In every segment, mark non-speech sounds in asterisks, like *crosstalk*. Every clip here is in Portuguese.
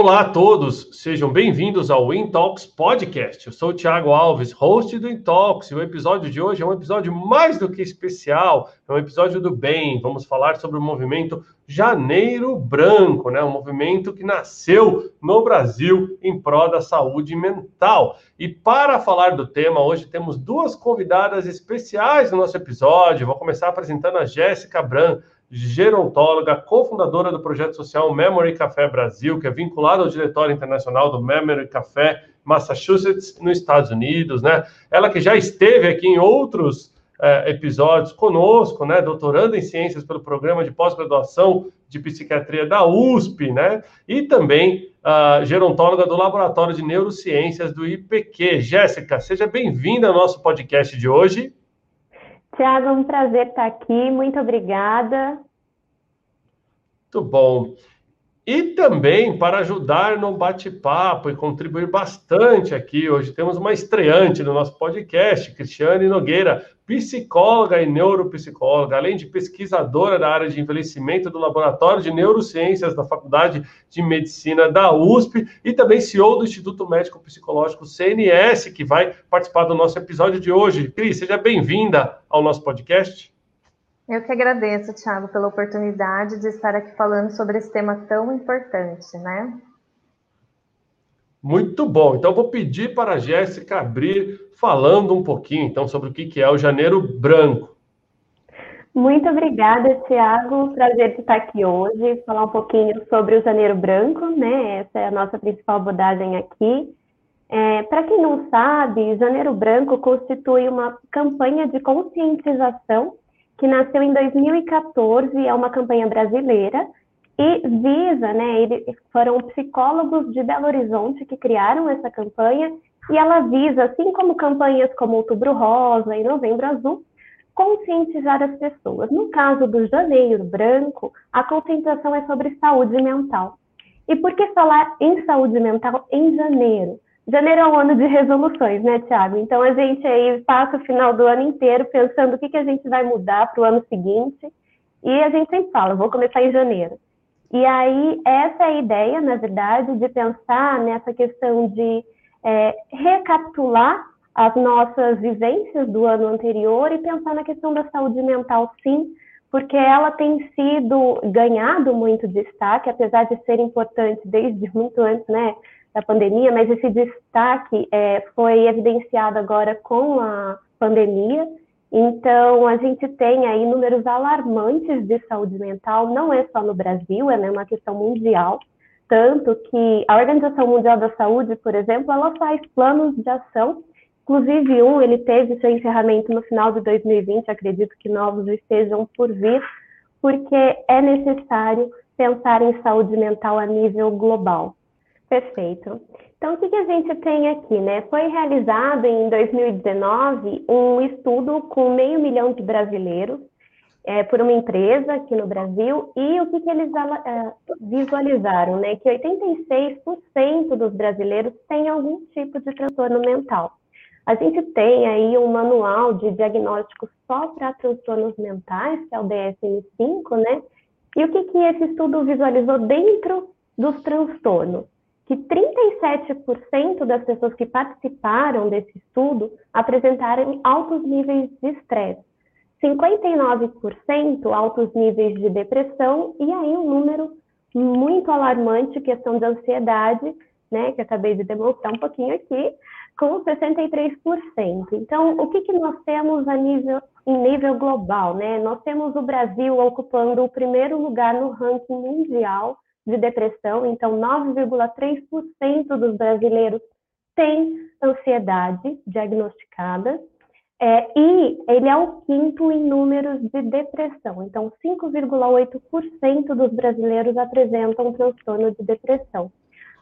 Olá a todos, sejam bem-vindos ao Intalks Podcast. Eu sou o Thiago Alves, host do Intalks, e o episódio de hoje é um episódio mais do que especial, é um episódio do bem. Vamos falar sobre o movimento Janeiro Branco, né? Um movimento que nasceu no Brasil em prol da saúde mental. E para falar do tema, hoje temos duas convidadas especiais no nosso episódio. Vou começar apresentando a Jéssica Bran gerontóloga, cofundadora do projeto social Memory Café Brasil, que é vinculado ao diretório internacional do Memory Café Massachusetts, nos Estados Unidos, né? Ela que já esteve aqui em outros é, episódios conosco, né? Doutorando em ciências pelo programa de pós-graduação de psiquiatria da USP, né? E também uh, gerontóloga do Laboratório de Neurociências do IPQ. Jéssica, seja bem-vinda ao nosso podcast de hoje. Tiago, é um prazer estar aqui. Muito obrigada. Muito bom. E também para ajudar no bate-papo e contribuir bastante aqui, hoje temos uma estreante no nosso podcast, Cristiane Nogueira, psicóloga e neuropsicóloga, além de pesquisadora da área de envelhecimento do Laboratório de Neurociências da Faculdade de Medicina da USP e também CEO do Instituto Médico Psicológico CNS, que vai participar do nosso episódio de hoje. Cris, seja bem-vinda ao nosso podcast. Eu que agradeço, Thiago, pela oportunidade de estar aqui falando sobre esse tema tão importante, né? Muito bom. Então, vou pedir para a Jéssica abrir falando um pouquinho, então, sobre o que é o Janeiro Branco. Muito obrigada, Tiago. Prazer estar aqui hoje, falar um pouquinho sobre o Janeiro Branco, né? Essa é a nossa principal abordagem aqui. É, Para quem não sabe, Janeiro Branco constitui uma campanha de conscientização que nasceu em 2014, é uma campanha brasileira, e visa, né, eles foram psicólogos de Belo Horizonte que criaram essa campanha, e ela visa, assim como campanhas como Outubro Rosa e Novembro Azul, conscientizar as pessoas. No caso do Janeiro Branco, a conscientização é sobre saúde mental. E por que falar em saúde mental em janeiro? Janeiro é um ano de resoluções, né, Tiago? Então a gente aí passa o final do ano inteiro pensando o que, que a gente vai mudar para o ano seguinte. E a gente sempre fala, vou começar em janeiro. E aí, essa é a ideia, na verdade, de pensar nessa questão de é, recapitular as nossas vivências do ano anterior e pensar na questão da saúde mental, sim, porque ela tem sido ganhado muito destaque, apesar de ser importante desde muito antes, né, da pandemia, mas esse destaque é, foi evidenciado agora com a pandemia. Então, a gente tem aí números alarmantes de saúde mental, não é só no Brasil, é né, uma questão mundial. Tanto que a Organização Mundial da Saúde, por exemplo, ela faz planos de ação. Inclusive, um, ele teve seu encerramento no final de 2020, acredito que novos estejam por vir, porque é necessário pensar em saúde mental a nível global. Perfeito. Então, o que, que a gente tem aqui, né? Foi realizado em 2019 um estudo com meio milhão de brasileiros é, por uma empresa aqui no Brasil e o que, que eles é, visualizaram, né? Que 86% dos brasileiros têm algum tipo de transtorno mental. A gente tem aí um manual de diagnóstico só para transtornos mentais, que é o DSM-5, né? E o que, que esse estudo visualizou dentro dos transtornos? Que 37% das pessoas que participaram desse estudo apresentaram altos níveis de estresse, 59% altos níveis de depressão e aí um número muito alarmante, questão de ansiedade, né, que acabei de demonstrar um pouquinho aqui, com 63%. Então, o que, que nós temos a nível, em nível global? Né? Nós temos o Brasil ocupando o primeiro lugar no ranking mundial de depressão, então 9,3% dos brasileiros têm ansiedade diagnosticada, é, e ele é o quinto em números de depressão, então 5,8% dos brasileiros apresentam transtorno de depressão.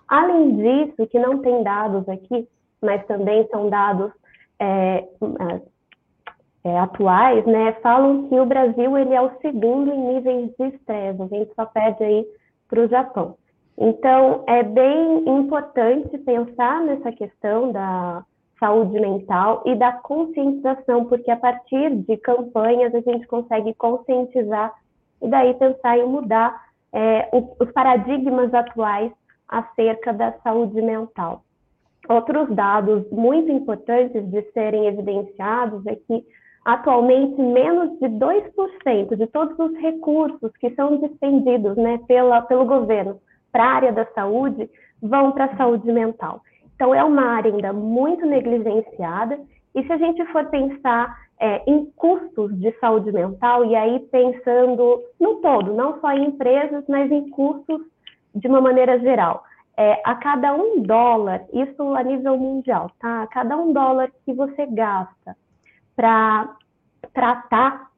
Além disso, que não tem dados aqui, mas também são dados é, é, atuais, né, falam que o Brasil ele é o segundo em níveis de estresse, a gente só perde aí para o Japão. Então, é bem importante pensar nessa questão da saúde mental e da conscientização, porque a partir de campanhas a gente consegue conscientizar e daí pensar em mudar é, os paradigmas atuais acerca da saúde mental. Outros dados muito importantes de serem evidenciados é que atualmente menos de 2% de todos os recursos que são dispendidos né, pela, pelo governo para a área da saúde vão para a saúde mental. Então, é uma área ainda muito negligenciada, e se a gente for pensar é, em custos de saúde mental, e aí pensando no todo, não só em empresas, mas em custos de uma maneira geral. É, a cada um dólar, isso a nível mundial, tá? A cada um dólar que você gasta para tratar,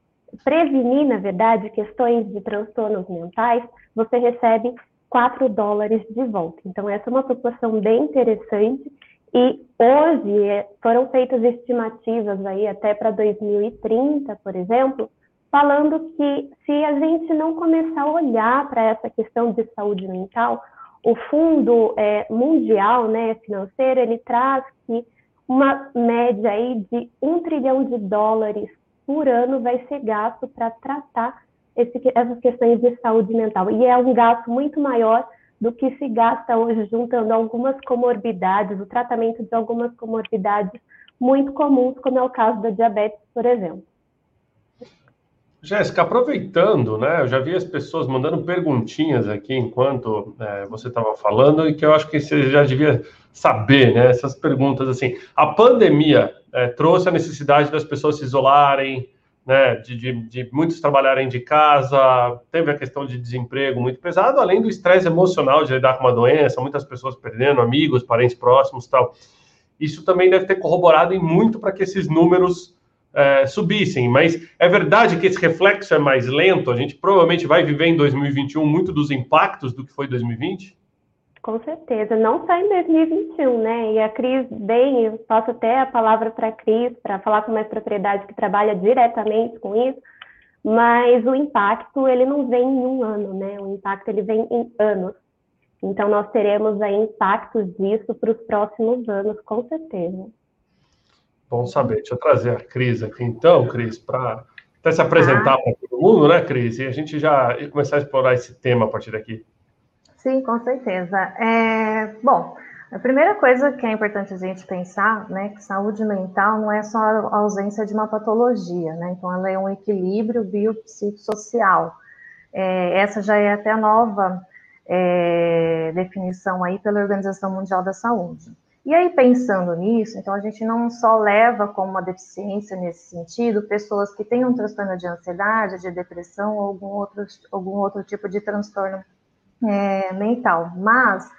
prevenir, na verdade, questões de transtornos mentais, você recebe 4 dólares de volta. Então, essa é uma proporção bem interessante. E hoje é, foram feitas estimativas aí até para 2030, por exemplo, falando que se a gente não começar a olhar para essa questão de saúde mental, o Fundo é, Mundial né, Financeiro, ele traz que uma média aí de um trilhão de dólares por ano vai ser gasto para tratar esse, essas questões de saúde mental. E é um gasto muito maior do que se gasta hoje juntando algumas comorbidades, o tratamento de algumas comorbidades muito comuns, como é o caso da diabetes, por exemplo. Jéssica, aproveitando, né? Eu já vi as pessoas mandando perguntinhas aqui enquanto é, você estava falando e que eu acho que você já devia saber, né? Essas perguntas assim. A pandemia é, trouxe a necessidade das pessoas se isolarem, né? De, de, de, muitos trabalharem de casa, teve a questão de desemprego muito pesado, além do estresse emocional de lidar com uma doença, muitas pessoas perdendo amigos, parentes próximos, tal. Isso também deve ter corroborado em muito para que esses números é, subissem, mas é verdade que esse reflexo é mais lento. A gente provavelmente vai viver em 2021 muito dos impactos do que foi 2020? Com certeza, não só em 2021, né? E a Cris, bem, eu passo até a palavra para a Cris, para falar com mais propriedade que trabalha diretamente com isso, mas o impacto, ele não vem em um ano, né? O impacto, ele vem em anos. Então, nós teremos aí impactos disso para os próximos anos, com certeza. Bom saber. Deixa eu trazer a Cris aqui, então, Cris, para até se apresentar ah. para todo mundo, né, Cris? E a gente já começar a explorar esse tema a partir daqui. Sim, com certeza. É, bom, a primeira coisa que é importante a gente pensar, né, que saúde mental não é só a ausência de uma patologia, né? Então, ela é um equilíbrio biopsicossocial. É, essa já é até a nova é, definição aí pela Organização Mundial da Saúde. E aí, pensando nisso, então a gente não só leva como uma deficiência nesse sentido pessoas que têm um transtorno de ansiedade, de depressão ou algum outro, algum outro tipo de transtorno é, mental, mas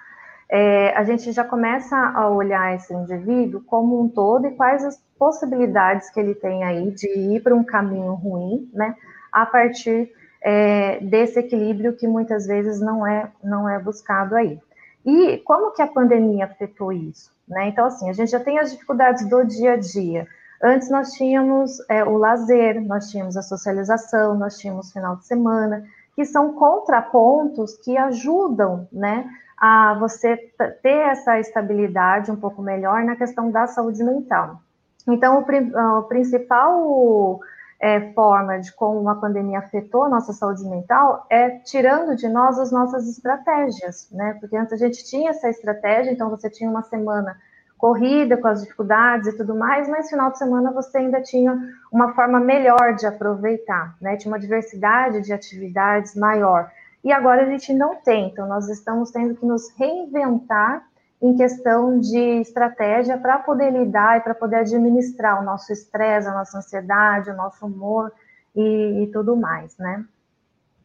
é, a gente já começa a olhar esse indivíduo como um todo e quais as possibilidades que ele tem aí de ir para um caminho ruim, né, a partir é, desse equilíbrio que muitas vezes não é, não é buscado aí. E como que a pandemia afetou isso? Né? Então, assim, a gente já tem as dificuldades do dia a dia. Antes nós tínhamos é, o lazer, nós tínhamos a socialização, nós tínhamos final de semana, que são contrapontos que ajudam, né, a você ter essa estabilidade um pouco melhor na questão da saúde mental. Então, o, o principal é, forma de como a pandemia afetou a nossa saúde mental é tirando de nós as nossas estratégias, né? Porque antes a gente tinha essa estratégia, então você tinha uma semana corrida com as dificuldades e tudo mais, mas final de semana você ainda tinha uma forma melhor de aproveitar, né? Tinha uma diversidade de atividades maior. E agora a gente não tem, então nós estamos tendo que nos reinventar em questão de estratégia para poder lidar e para poder administrar o nosso estresse, a nossa ansiedade, o nosso humor e, e, tudo mais, né?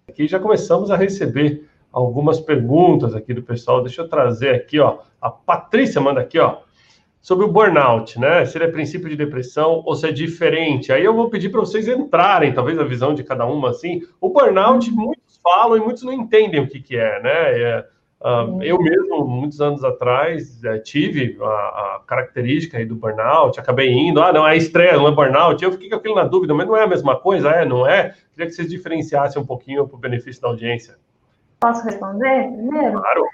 Aqui já começamos a receber algumas perguntas aqui do pessoal. Deixa eu trazer aqui, ó. A Patrícia manda aqui, ó, sobre o burnout, né? Se ele é princípio de depressão ou se é diferente. Aí eu vou pedir para vocês entrarem, talvez a visão de cada uma assim. O burnout, muitos falam e muitos não entendem o que, que é, né? É, Uh, eu mesmo, muitos anos atrás, é, tive a, a, característica aí do burnout, acabei indo, ah, não, é estresse, não é burnout, eu fiquei com aquilo na dúvida, mas não é a mesma coisa, é, não é? Queria que vocês diferenciassem um pouquinho para o benefício da audiência. Posso responder primeiro? Claro.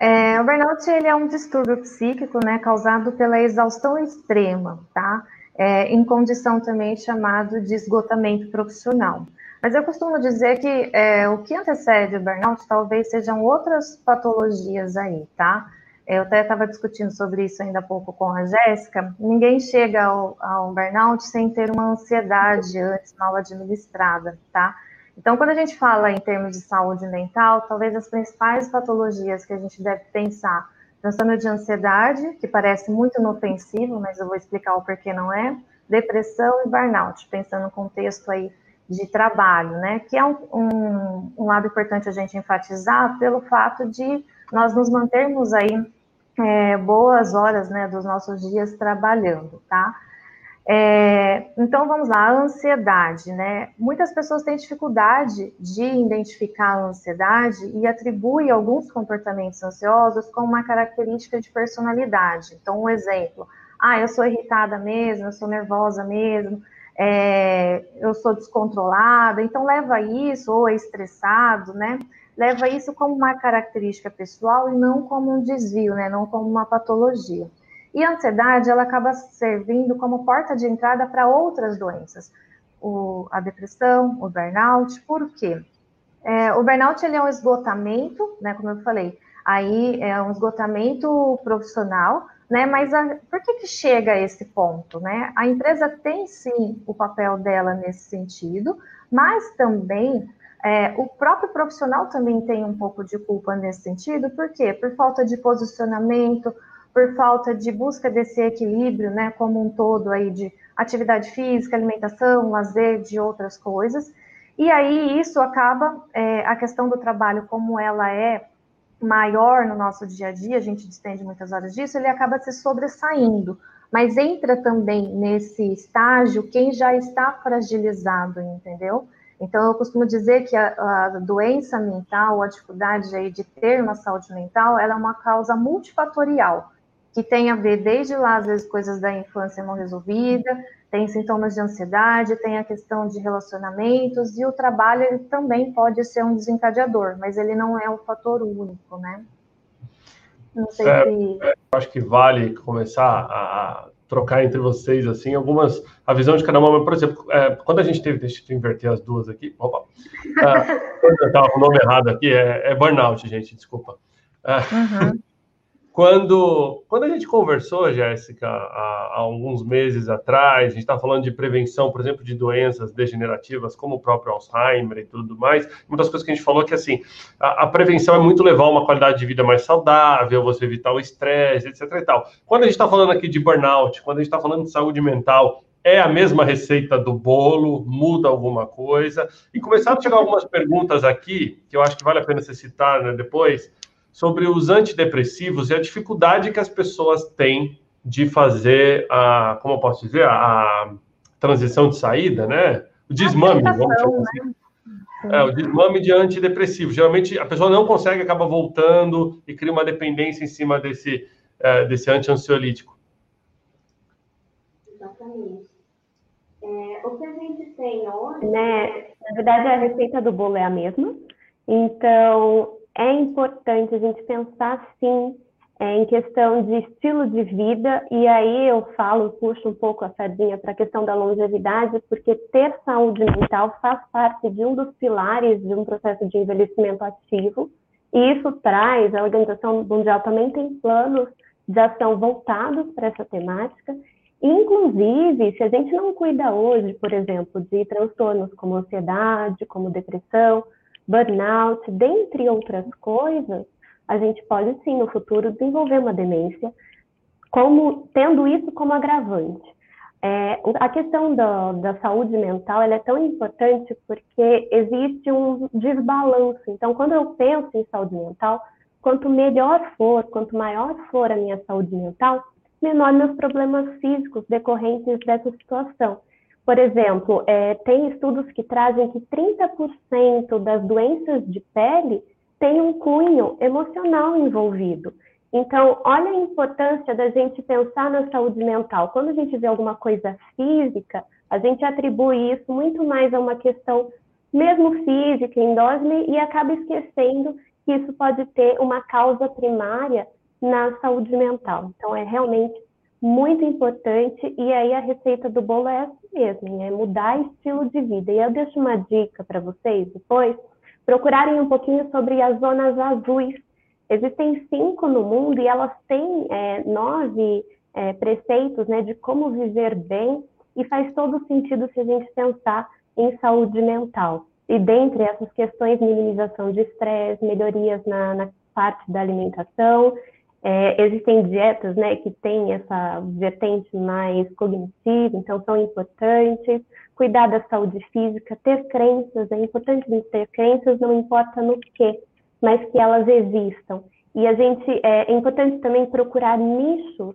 É, o burnout, ele é um distúrbio psíquico, né, causado pela exaustão extrema, tá? é, em condição também chamado de esgotamento profissional. Mas eu costumo dizer que é, o que antecede o burnout talvez sejam outras patologias aí, tá? Eu até estava discutindo sobre isso ainda há pouco com a Jéssica. Ninguém chega ao, ao burnout sem ter uma ansiedade antes mal administrada, tá? Então, quando a gente fala em termos de saúde mental, talvez as principais patologias que a gente deve pensar, transtorno de ansiedade, que parece muito inofensivo, mas eu vou explicar o porquê não é, depressão e burnout, pensando no contexto aí de trabalho, né? Que é um, um, um, lado importante a gente enfatizar pelo fato de nós nos mantermos aí é, boas horas, né, dos nossos dias trabalhando, tá? É, então vamos lá, a ansiedade, né? Muitas pessoas têm dificuldade de identificar a ansiedade e atribuem alguns comportamentos ansiosos como uma característica de personalidade. Então, um exemplo: ah, eu sou irritada mesmo, eu sou nervosa mesmo, é, eu sou descontrolada, então leva isso, ou é estressado, né? Leva isso como uma característica pessoal e não como um desvio, né? Não como uma patologia. E a ansiedade, ela acaba servindo como porta de entrada para outras doenças. O, a depressão, o burnout, por quê? É, o burnout, ele é um esgotamento, né? Como eu falei, aí é um esgotamento profissional, né? Mas a, por que, que chega a esse ponto, né? A empresa tem sim o papel dela nesse sentido, mas também é, o próprio profissional também tem um pouco de culpa nesse sentido, por quê? Por falta de posicionamento, por falta de busca desse equilíbrio, né, como um todo aí de atividade física, alimentação, lazer, de outras coisas. E aí isso acaba, é, a questão do trabalho, como ela é maior no nosso dia a dia, a gente despende muitas horas disso, ele acaba se sobressaindo. Mas entra também nesse estágio quem já está fragilizado, entendeu? Então, eu costumo dizer que a, a, doença mental, a dificuldade aí de ter uma saúde mental, ela é uma causa multifatorial, que tem a ver desde lá, às vezes, coisas da infância não resolvida, tem sintomas de ansiedade, tem a questão de relacionamentos, e o trabalho ele também pode ser um desencadeador, mas ele não é um fator único, né? Não sei é, se... É, acho que vale começar a trocar entre vocês, assim, algumas, a visão de cada uma, por exemplo, é, quando a gente teve, deixa eu inverter as duas aqui, opa, é, *laughs* eu estava com o nome errado aqui, é, é burnout, gente, desculpa. É, uhum. Quando, quando a gente conversou, Jéssica, há, há, alguns meses atrás, a gente estava falando de prevenção, por exemplo, de doenças degenerativas, como o próprio Alzheimer e tudo mais. Uma das coisas que a gente falou é que assim, a, a prevenção é muito levar uma qualidade de vida mais saudável, você evitar o estresse, etc. E tal. Quando a gente está falando aqui de burnout, quando a gente está falando de saúde mental, é a mesma receita do bolo, muda alguma coisa. E começaram a chegar algumas perguntas aqui, que eu acho que vale a pena você citar né, depois sobre os antidepressivos e a dificuldade que as pessoas têm de fazer a, como eu posso dizer, a, transição de saída, né? O desmame, vamos chamar assim. Né? É, o desmame de antidepressivo. Geralmente a pessoa não consegue, acaba voltando e cria uma dependência em cima desse, é, desse anti-ansiolítico. Exatamente. É, o que a gente tem hoje. Né, na verdade, a receita do bolo é a mesma. Então, é importante a gente pensar, sim, em questão de estilo de vida, e aí eu falo, puxo um pouco a sardinha para a questão da longevidade, porque ter saúde mental faz parte de um dos pilares de um processo de envelhecimento ativo, e isso traz, a Organização Mundial também tem planos de ação voltados para essa temática, Inclusive, se a gente não cuida hoje, por exemplo, de transtornos como ansiedade, como depressão, burnout, dentre outras coisas, a gente pode sim no futuro desenvolver uma demência, como tendo isso como agravante. É, a questão da, da saúde mental é tão importante porque existe um desbalanço. Então, quando eu penso em saúde mental, quanto melhor for, quanto maior for a minha saúde mental, menor meus problemas físicos decorrentes dessa situação. Por exemplo, é, tem estudos que trazem que 30% das doenças de pele têm um cunho emocional envolvido. Então, olha a importância da gente pensar na saúde mental. Quando a gente vê alguma coisa física, a gente atribui isso muito mais a uma questão mesmo física, endógena, e acaba esquecendo que isso pode ter uma causa primária na saúde mental. Então, é realmente muito importante, e aí a receita do bolo é essa mesmo, é mudar estilo de vida. E eu deixo uma dica para vocês depois, procurarem um pouquinho sobre as zonas azuis. Existem cinco no mundo e elas têm é, nove é, preceitos né, de como viver bem, e faz todo sentido se a gente pensar em saúde mental. E dentre essas questões, minimização de estresse, melhorias na, na parte da alimentação, é, existem dietas né, que têm essa vertente mais cognitiva, então são importantes. Cuidar da saúde física, ter crenças, é importante ter crenças, não importa no que, mas que elas existam. E a gente é, é importante também procurar nichos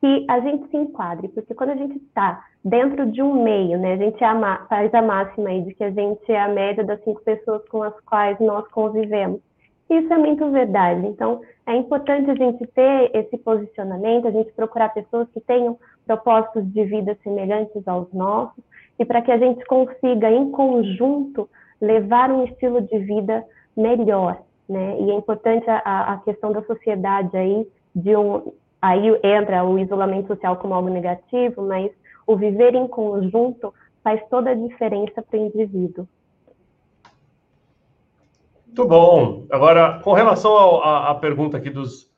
que a gente se enquadre, porque quando a gente está dentro de um meio, né, a gente é faz a máxima aí de que a gente é a média das cinco pessoas com as quais nós convivemos. Isso é muito verdade. Então, é importante a gente ter esse posicionamento, a gente procurar pessoas que tenham propósitos de vida semelhantes aos nossos, e para que a gente consiga, em conjunto, levar um estilo de vida melhor. Né? E é importante a, a questão da sociedade aí, de um, aí entra o isolamento social como algo negativo, mas o viver em conjunto faz toda a diferença para o indivíduo. Muito bom. Agora, com relação à pergunta aqui dos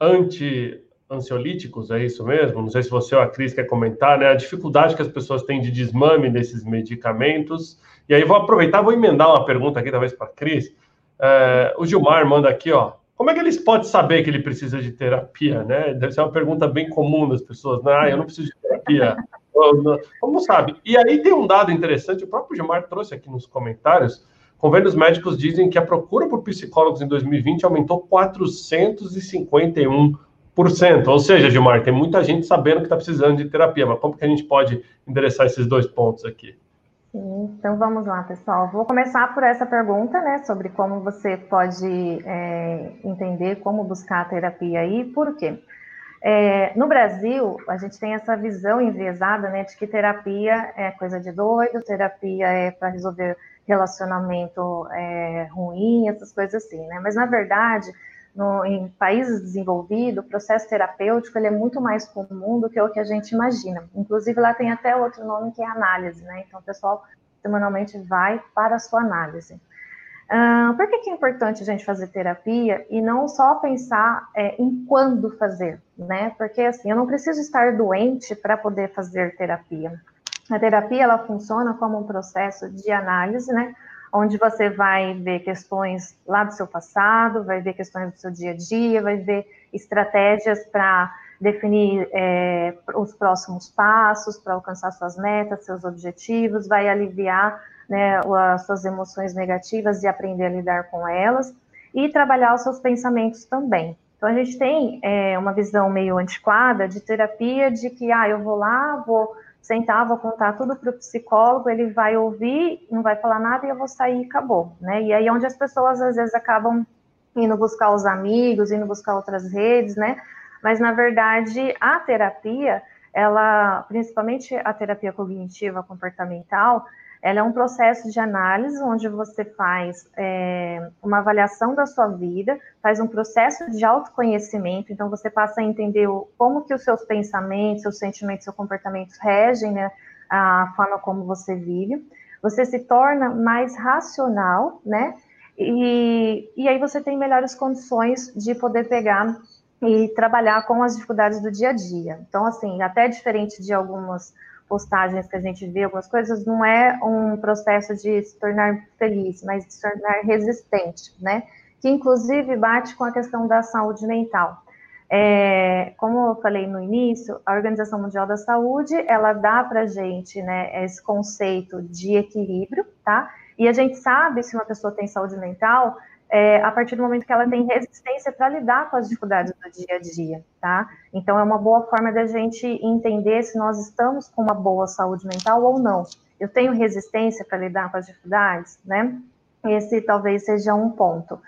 anti-ansiolíticos, é isso mesmo? Não sei se você ou a Cris quer comentar, né? A dificuldade que as pessoas têm de desmame desses medicamentos. E aí vou aproveitar, vou emendar uma pergunta aqui, talvez para a Cris. É, o Gilmar manda aqui, ó. Como é que eles podem saber que ele precisa de terapia, né? Deve ser uma pergunta bem comum das pessoas, né? Ah, eu não preciso de terapia. Como sabe? E aí tem um dado interessante, o próprio Gilmar trouxe aqui nos comentários, Convênios médicos dizem que a procura por psicólogos em 2020 aumentou 451%. Ou seja, Gilmar, tem muita gente sabendo que está precisando de terapia, mas como que a gente pode endereçar esses dois pontos aqui? Sim, então vamos lá, pessoal. Vou começar por essa pergunta, né, sobre como você pode é, entender como buscar a terapia aí, por quê? É, no Brasil, a gente tem essa visão enviesada, né, de que terapia é coisa de doido, terapia é para resolver relacionamento é, ruim, essas coisas assim, né? Mas na verdade, no, em países desenvolvidos, o processo terapêutico ele é muito mais comum do que o que a gente imagina. Inclusive lá tem até outro nome que é análise, né? Então o pessoal semanalmente vai para a sua análise. Uh, por que, que, é importante a gente fazer terapia e não só pensar é, em quando fazer, né? Porque assim, eu não preciso estar doente para poder fazer terapia. A terapia ela funciona como um processo de análise, né? Onde você vai ver questões lá do seu passado, vai ver questões do seu dia a dia, vai ver estratégias para definir é, os próximos passos, para alcançar suas metas, seus objetivos, vai aliviar né, as suas emoções negativas e aprender a lidar com elas, e trabalhar os seus pensamentos também. Então, a gente tem é, uma visão meio antiquada de terapia, de que, ah, eu vou lá, vou sentar, vou contar tudo para o psicólogo, ele vai ouvir, não vai falar nada e eu vou sair e acabou, né? E aí é onde as pessoas às vezes acabam indo buscar os amigos, indo buscar outras redes, né? Mas na verdade a terapia, ela, principalmente a terapia cognitiva comportamental, ela é um processo de análise onde você faz é, uma avaliação da sua vida, faz um processo de autoconhecimento, então você passa a entender o, como que os seus pensamentos, seus sentimentos, seus comportamentos regem né, a forma como você vive. Você se torna mais racional, né? E, e aí você tem melhores condições de poder pegar e trabalhar com as dificuldades do dia a dia. Então, assim, até diferente de algumas postagens que a gente vê, algumas coisas, não é um processo de se tornar feliz, mas de se tornar resistente, né? Que inclusive bate com a questão da saúde mental. É, como eu falei no início, a Organização Mundial da Saúde, ela dá para gente, né, esse conceito de equilíbrio, tá? E a gente sabe se uma pessoa tem saúde mental é, a partir do momento que ela tem resistência para lidar com as dificuldades do dia a dia, tá? Então, é uma boa forma da gente entender se nós estamos com uma boa saúde mental ou não. Eu tenho resistência para lidar com as dificuldades, né? Esse talvez seja um ponto.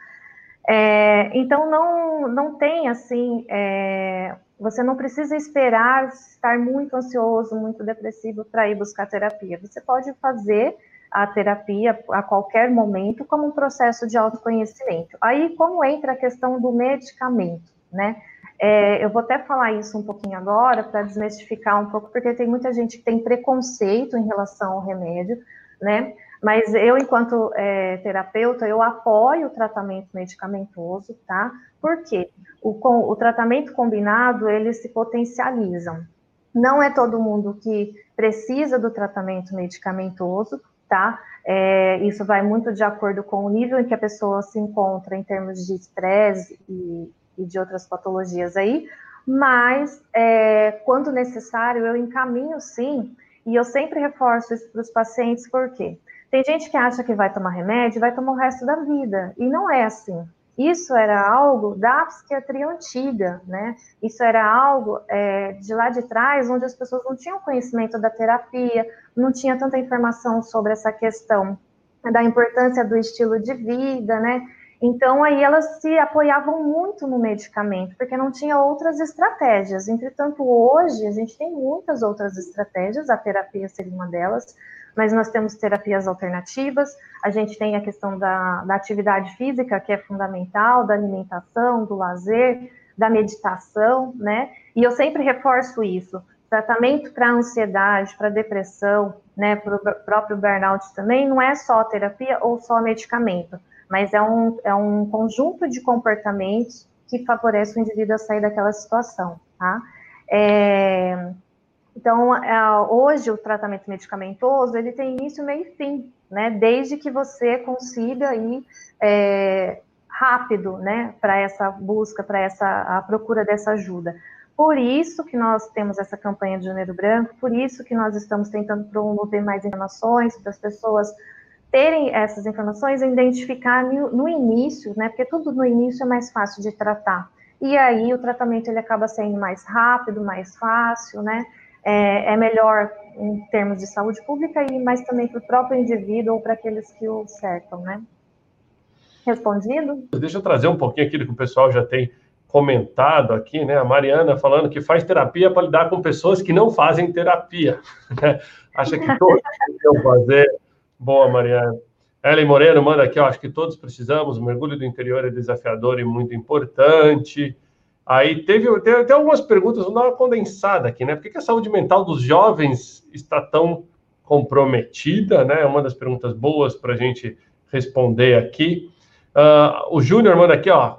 É, então, não, não tem, assim, é, você não precisa esperar estar muito ansioso, muito depressivo para ir buscar terapia. Você pode fazer a terapia a qualquer momento como um processo de autoconhecimento. Aí, como entra a questão do medicamento, né? É, eu vou até falar isso um pouquinho agora para desmistificar um pouco, porque tem muita gente que tem preconceito em relação ao remédio, né? Mas eu, enquanto é, terapeuta, eu apoio o tratamento medicamentoso, tá? Por quê? O, o tratamento combinado, eles se potencializam. Não é todo mundo que precisa do tratamento medicamentoso, tá? É, isso vai muito de acordo com o nível em que a pessoa se encontra em termos de estresse e, e, de outras patologias aí, mas é, quando necessário eu encaminho sim, e eu sempre reforço isso para os pacientes, por quê? Tem gente que acha que vai tomar remédio e vai tomar o resto da vida, e não é assim. Isso era algo da psiquiatria antiga, né? Isso era algo é, de lá de trás, onde as pessoas não tinham conhecimento da terapia, não tinha tanta informação sobre essa questão da importância do estilo de vida, né? Então, aí elas se apoiavam muito no medicamento, porque não tinha outras estratégias. Entretanto, hoje a gente tem muitas outras estratégias, a terapia seria uma delas, mas nós temos terapias alternativas, a gente tem a questão da, da atividade física, que é fundamental, da alimentação, do lazer, da meditação, né? E eu sempre reforço isso. Tratamento para ansiedade, para depressão, né, para o próprio burnout também, não é só terapia ou só medicamento, mas é um, é um conjunto de comportamentos que favorece o indivíduo a sair daquela situação, tá? É, então, é, hoje o tratamento medicamentoso ele tem início, meio e fim, né? Desde que você consiga ir é, rápido, né, para essa busca, para essa a procura dessa ajuda. Por isso que nós temos essa campanha de Janeiro Branco, por isso que nós estamos tentando promover mais informações para as pessoas terem essas informações e identificar no, início, né? Porque tudo no início é mais fácil de tratar. E aí o tratamento ele acaba sendo mais rápido, mais fácil, né? é, é melhor em termos de saúde pública e mais também para o próprio indivíduo ou para aqueles que o cercam, né? Respondido? Deixa eu trazer um pouquinho aquilo que o pessoal já tem comentado aqui, né? A Mariana falando que faz terapia para lidar com pessoas que não fazem terapia. *laughs* Né? Acha que todos precisam fazer. Boa, Mariana. Ellen Moreno manda aqui, eu acho que todos precisamos. O mergulho do interior é desafiador e muito importante. Aí teve, teve até algumas perguntas, vou dar uma condensada aqui, né? Por que, que a saúde mental dos jovens está tão comprometida, né? É uma das perguntas boas para a gente responder aqui. Uh, o Júnior manda aqui, ó.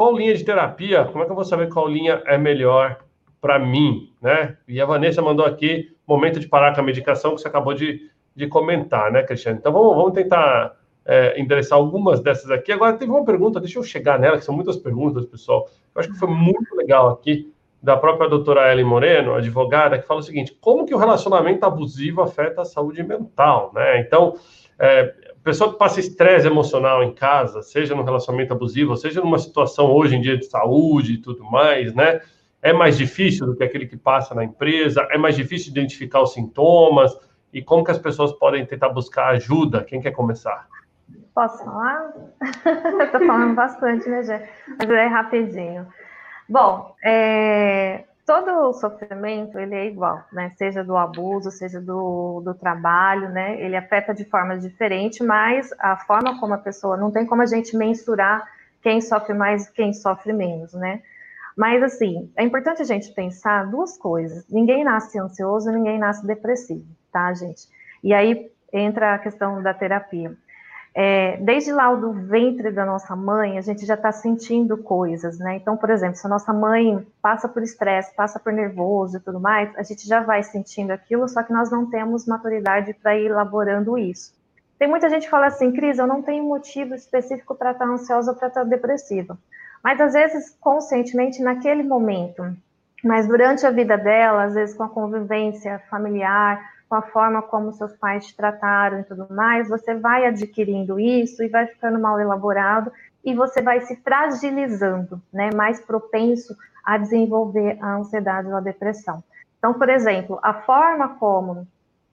Qual linha de terapia? Como é que eu vou saber qual linha é melhor para mim, né? E a Vanessa mandou aqui, momento de parar com a medicação que você acabou de, de comentar, né, Cristiano? Então vamos, vamos tentar é, endereçar algumas dessas aqui. Agora, teve uma pergunta, deixa eu chegar nela, que são muitas perguntas, pessoal. Eu acho que foi muito legal aqui, da própria doutora Ellen Moreno, advogada, que fala o seguinte: como que o relacionamento abusivo afeta a saúde mental, né? Então, é, pessoa que passa estresse emocional em casa, seja no relacionamento abusivo, seja numa situação hoje em dia de saúde e tudo mais, né? É mais difícil do que aquele que passa na empresa, é mais difícil identificar os sintomas e como que as pessoas podem tentar buscar ajuda. Quem quer começar? Posso falar? *laughs* Estou falando bastante, né, Gê? Mas é rapidinho. Bom, é, todo sofrimento, ele é igual, né? Seja do abuso, seja do, do trabalho, né? Ele afeta de forma diferente, mas a forma como a pessoa... Não tem como a gente mensurar quem sofre mais e quem sofre menos, né? Mas, assim, é importante a gente pensar duas coisas. Ninguém nasce ansioso, ninguém nasce depressivo, tá, gente? E aí entra a questão da terapia. É, desde lá do ventre da nossa mãe, a gente já está sentindo coisas, né? Então, por exemplo, se a nossa mãe passa por estresse, passa por nervoso e tudo mais, a gente já vai sentindo aquilo, só que nós não temos maturidade para ir elaborando isso. Tem muita gente que fala assim, Cris, eu não tenho motivo específico para estar ansiosa ou para estar depressiva. Mas às vezes, conscientemente, naquele momento, mas durante a vida dela, às vezes com a convivência familiar, com a forma como seus pais te trataram e tudo mais, você vai adquirindo isso e vai ficando mal elaborado e você vai se fragilizando, né, mais propenso a desenvolver a ansiedade ou a depressão. Então, por exemplo, a forma como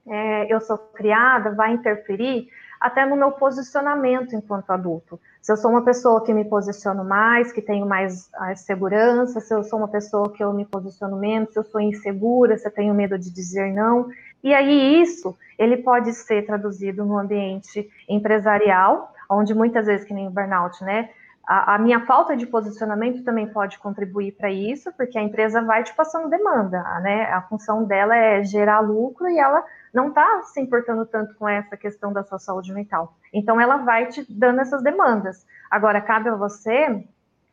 é, eu sou criada vai interferir até no meu posicionamento enquanto adulto. Se eu sou uma pessoa que me posiciono mais, que tenho mais segurança, se eu sou uma pessoa que eu me posiciono menos, se eu sou insegura, se eu tenho medo de dizer não, e aí isso, ele pode ser traduzido no ambiente empresarial, onde muitas vezes, que nem o burnout, né, a, a, minha falta de posicionamento também pode contribuir para isso, porque a empresa vai te passando demanda, né? A função dela é gerar lucro e ela não está se importando tanto com essa questão da sua saúde mental. Então, ela vai te dando essas demandas. Agora, cabe a você,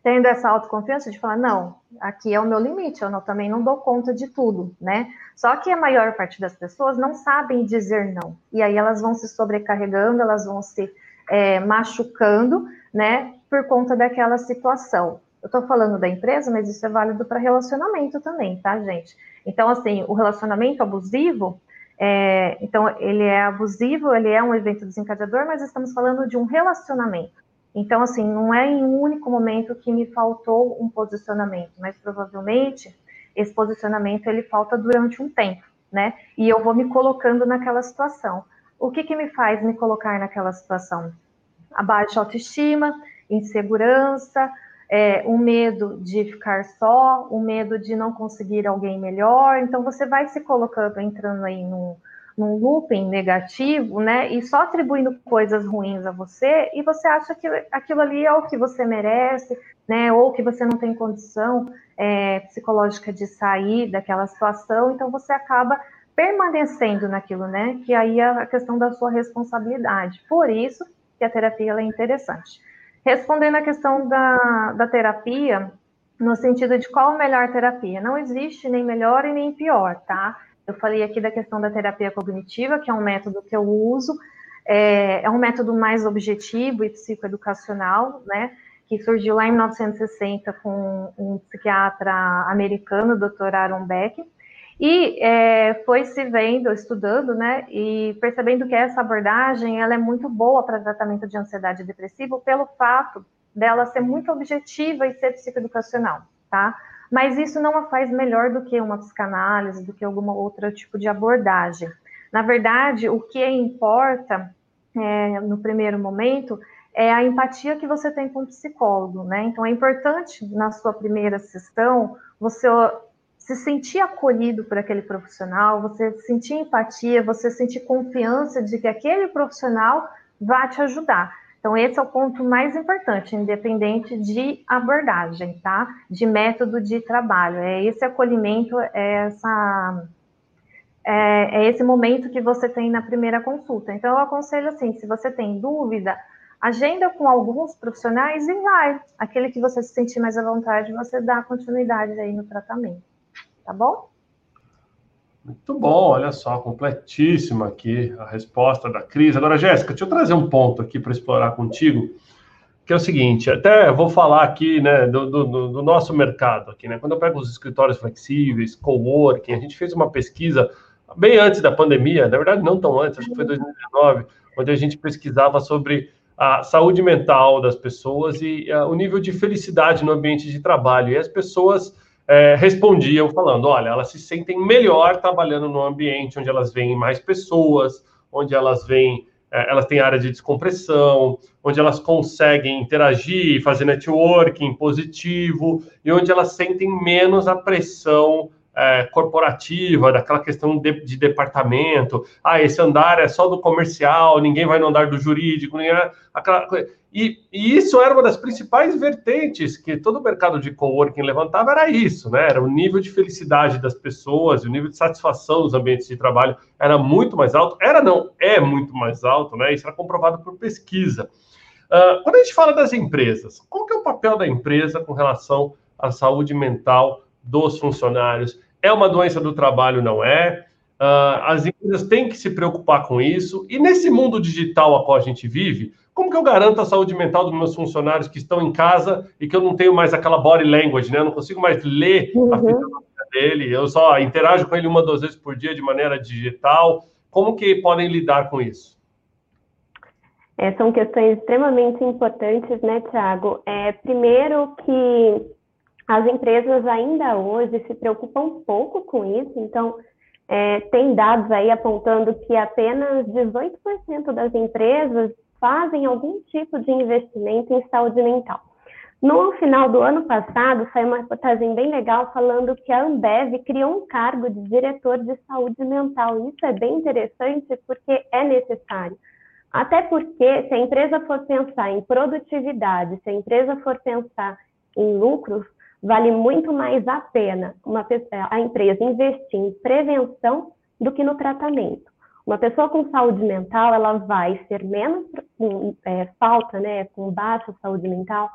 tendo essa autoconfiança, de falar: não, aqui é o meu limite, eu não, também não dou conta de tudo, né? Só que a maior parte das pessoas não sabem dizer não. E aí elas vão se sobrecarregando, elas vão se é, machucando, né? por conta daquela situação. Eu estou falando da empresa, mas isso é válido para relacionamento também, tá, gente? Então, assim, o relacionamento abusivo, é, então, ele é abusivo, ele é um evento desencadeador, mas estamos falando de um relacionamento. Então, assim, não é em um único momento que me faltou um posicionamento, mas provavelmente esse posicionamento ele falta durante um tempo, né? E eu vou me colocando naquela situação. O que, que me faz me colocar naquela situação? A baixa autoestima, insegurança, é, o medo de ficar só, o medo de não conseguir alguém melhor. Então, você vai se colocando, entrando aí num, num looping negativo, né? E só atribuindo coisas ruins a você, e você acha que aquilo ali é o que você merece, né? Ou que você não tem condição é, psicológica de sair daquela situação, então você acaba permanecendo naquilo, né? Que aí é a questão da sua responsabilidade. Por isso que a terapia é interessante. Respondendo a questão da, da terapia, no sentido de qual a melhor terapia, não existe nem melhor e nem pior, tá? Eu falei aqui da questão da terapia cognitiva, que é um método que eu uso, é, é um método mais objetivo e psicoeducacional, né? Que surgiu lá em 1960 com um psiquiatra americano, Dr. Aaron Beck, e é, foi se vendo, estudando, né, e percebendo que essa abordagem ela é muito boa para tratamento de ansiedade depressiva pelo fato dela ser muito objetiva e ser psicoeducacional, tá? Mas isso não a faz melhor do que uma psicanálise, do que alguma outra tipo de abordagem. Na verdade, o que importa é, no primeiro momento é a empatia que você tem com o psicólogo, né? Então é importante na sua primeira sessão você se sentir acolhido por aquele profissional, você sentir empatia, você sentir confiança de que aquele profissional vai te ajudar. Então, esse é o ponto mais importante, independente de abordagem, tá? De método de trabalho. É esse acolhimento, é, essa, é, é esse momento que você tem na primeira consulta. Então, eu aconselho assim: se você tem dúvida, agenda com alguns profissionais e vai. Aquele que você se sentir mais à vontade, você dá continuidade aí no tratamento tá bom? Muito bom, olha só, completíssima aqui a resposta da Cris. Agora, Jéssica, deixa eu trazer um ponto aqui para explorar contigo, que é o seguinte, até vou falar aqui, né, do, do, do, nosso mercado aqui, né, quando eu pego os escritórios flexíveis, coworking, a gente fez uma pesquisa bem antes da pandemia, na verdade não tão antes, acho que foi 2019, onde a gente pesquisava sobre a saúde mental das pessoas e uh, o nível de felicidade no ambiente de trabalho, e as pessoas é, respondiam falando: olha, elas se sentem melhor trabalhando no ambiente onde elas veem mais pessoas, onde elas veem, é, elas têm área de descompressão, onde elas conseguem interagir, fazer networking positivo e onde elas sentem menos a pressão é, corporativa, daquela questão de, de, departamento. Ah, esse andar é só do comercial, ninguém vai no andar do jurídico, ninguém, aquela e, e, isso era uma das principais vertentes que todo o mercado de coworking levantava, era isso, né? Era o nível de felicidade das pessoas, o nível de satisfação dos ambientes de trabalho era muito mais alto. Era não, é muito mais alto, né? Isso era comprovado por pesquisa. Uh, quando a gente fala das empresas, qual que é o papel da empresa com relação à saúde mental dos funcionários? É uma doença do trabalho, não é? Uh, as empresas têm que se preocupar com isso. E nesse mundo digital a qual a gente vive, como que eu garanto a saúde mental dos meus funcionários que estão em casa e que eu não tenho mais aquela body language, né? Eu não consigo mais ler uhum. a fisionomia dele, eu só interajo com ele uma, duas vezes por dia de maneira digital. Como que podem lidar com isso? É, são questões extremamente importantes, né, Tiago? É, primeiro que as empresas ainda hoje se preocupam pouco com isso, então é, tem dados aí apontando que apenas 18% das empresas fazem algum tipo de investimento em saúde mental. No final do ano passado, saiu uma reportagem bem legal falando que a Ambev criou um cargo de diretor de saúde mental. Isso é bem interessante porque é necessário. Até porque, se a empresa for pensar em produtividade, se a empresa for pensar em lucros, vale muito mais a pena uma, a empresa investir em prevenção do que no tratamento. Uma pessoa com saúde mental, ela vai ser menos com é, falta, né, com baixa saúde mental,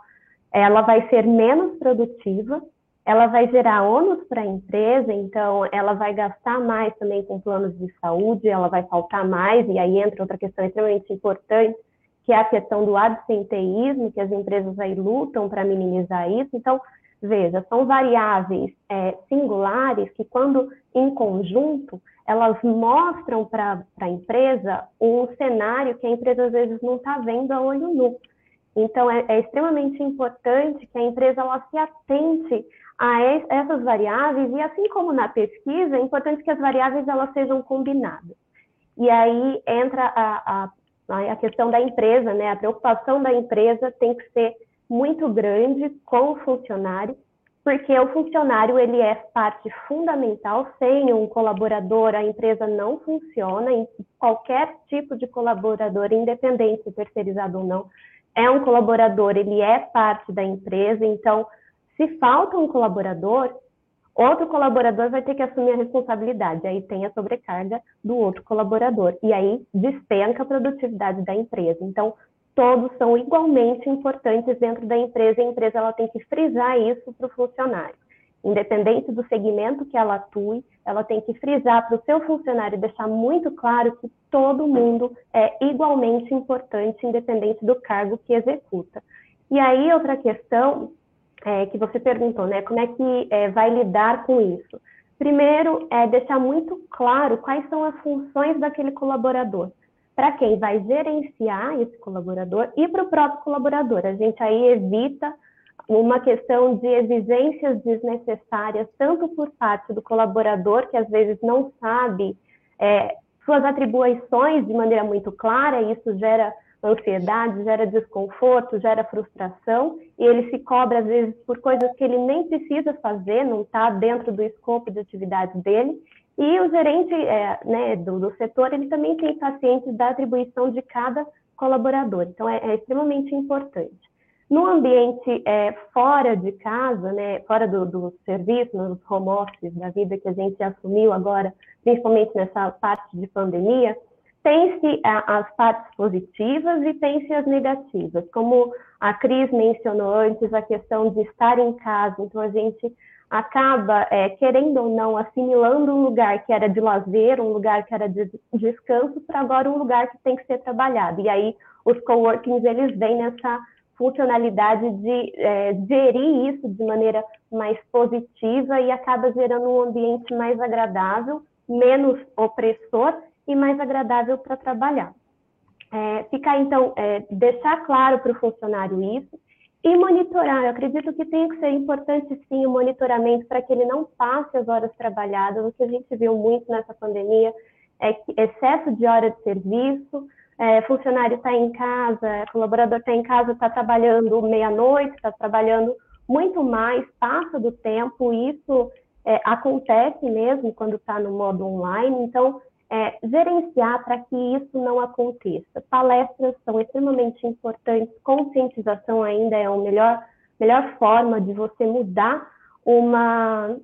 ela vai ser menos produtiva, ela vai gerar ônus para a empresa, então ela vai gastar mais também com planos de saúde, ela vai faltar mais, e aí entra outra questão extremamente importante, que é a questão do absenteísmo, que as empresas aí lutam para minimizar isso. Então, veja, são variáveis é, singulares que, quando em conjunto, elas mostram para a empresa um cenário que a empresa às vezes não está vendo a olho nu. Então, é, é, extremamente importante que a empresa ela se atente a essas variáveis e, assim como na pesquisa, é importante que as variáveis elas sejam combinadas. E aí entra a, a, a questão da empresa, né? A preocupação da empresa tem que ser muito grande com o funcionário porque o funcionário ele é parte fundamental. Sem um colaborador, a empresa não funciona. Em qualquer tipo de colaborador, independente terceirizado ou não, é um colaborador, ele é parte da empresa. Então, se falta um colaborador, outro colaborador vai ter que assumir a responsabilidade. Aí tem a sobrecarga do outro colaborador e aí despenca a produtividade da empresa. Então, todos são igualmente importantes dentro da empresa, e a empresa ela tem que frisar isso para o funcionário. Independente do segmento que ela atue, ela tem que frisar para o seu funcionário e deixar muito claro que todo mundo é igualmente importante, independente do cargo que executa. E aí, outra questão é, que você perguntou, né? Como é que é, vai lidar com isso? Primeiro, é deixar muito claro quais são as funções daquele colaborador para quem vai gerenciar esse colaborador e para o próprio colaborador. A gente aí evita uma questão de exigências desnecessárias, tanto por parte do colaborador, que às vezes não sabe é, suas atribuições de maneira muito clara, e isso gera ansiedade, gera desconforto, gera frustração, e ele se cobra, às vezes, por coisas que ele nem precisa fazer, não está dentro do escopo de atividade dele, e o gerente é, né, do, do, setor, ele também tem pacientes da atribuição de cada colaborador. Então, é, é extremamente importante. No ambiente é, fora de casa, né, fora do, do serviço, nos home offices da vida que a gente assumiu agora, principalmente nessa parte de pandemia, tem-se as partes positivas e tem-se as negativas. Como a Cris mencionou antes, a questão de estar em casa, então a gente acaba, é, querendo ou não, assimilando um lugar que era de lazer, um lugar que era de descanso, para agora um lugar que tem que ser trabalhado. E aí os coworkings, eles vêm nessa funcionalidade de é, gerir isso de maneira mais positiva e acaba gerando um ambiente mais agradável, menos opressor e mais agradável para trabalhar. É, ficar, então, é, deixar claro para o funcionário isso, e monitorar, eu acredito que tem que ser importante sim o monitoramento para que ele não passe as horas trabalhadas. O que a gente viu muito nessa pandemia é que excesso de hora de serviço, é, funcionário está em casa, colaborador está em casa, está trabalhando meia-noite, está trabalhando muito mais, passa do tempo, isso é, acontece mesmo quando está no modo online. Então, é, gerenciar para que isso não aconteça. Palestras são extremamente importantes, conscientização ainda é a melhor, melhor forma de você mudar uma,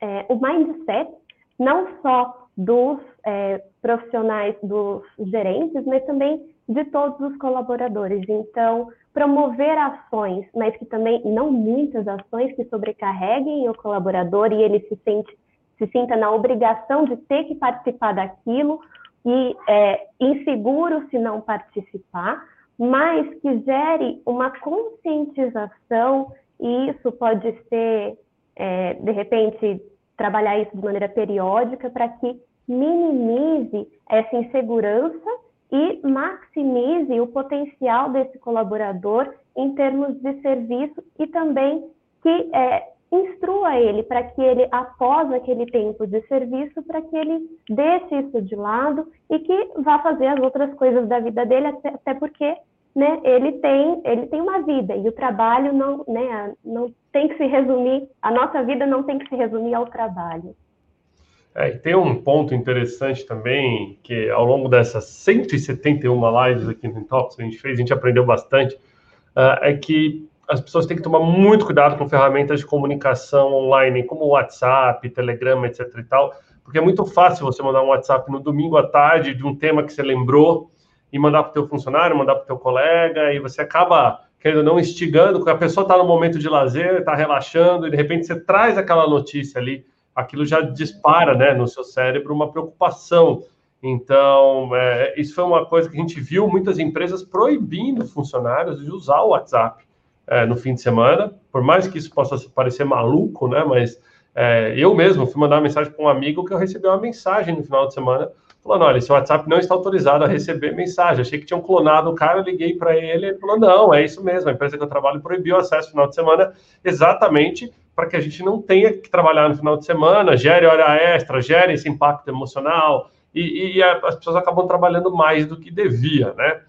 é, o mindset, não só dos é, profissionais, dos gerentes, mas também de todos os colaboradores. Então, promover ações, mas que também não muitas ações que sobrecarreguem o colaborador e ele se sente se sinta na obrigação de ter que participar daquilo e é, inseguro se não participar, mas que gere uma conscientização, e isso pode ser, é, de repente, trabalhar isso de maneira periódica para que minimize essa insegurança e maximize o potencial desse colaborador em termos de serviço e também que é, instrua ele para que ele, após aquele tempo de serviço, para que ele deixe isso de lado e que vá fazer as outras coisas da vida dele, até, porque né, ele, tem, ele tem uma vida e o trabalho não, né, não tem que se resumir, a nossa vida não tem que se resumir ao trabalho. É, tem um ponto interessante também, que ao longo dessas 171 lives aqui no Intox a gente fez, a gente aprendeu bastante, uh, é que as pessoas têm que tomar muito cuidado com ferramentas de comunicação online, como WhatsApp, Telegram, etc e tal, porque é muito fácil você mandar um WhatsApp no domingo à tarde de um tema que você lembrou e mandar para o teu funcionário, mandar para o teu colega, e você acaba, querendo não, instigando, porque a pessoa está no momento de lazer, está relaxando, e de repente você traz aquela notícia ali, aquilo já dispara né, no seu cérebro uma preocupação. Então, é, isso foi uma coisa que a gente viu muitas empresas proibindo funcionários de usar o WhatsApp é, no fim de semana, por mais que isso possa parecer maluco, né? Mas é, eu mesmo fui mandar uma mensagem para um amigo que eu recebi uma mensagem no final de semana falando: olha, seu WhatsApp não está autorizado a receber mensagem. Achei que tinham clonado o cara, liguei para ele, ele falou: não, é isso mesmo. A empresa que eu trabalho proibiu acesso no final de semana, exatamente para que a gente não tenha que trabalhar no final de semana, gere hora extra, gere esse impacto emocional, e, e as pessoas acabam trabalhando mais do que devia, né?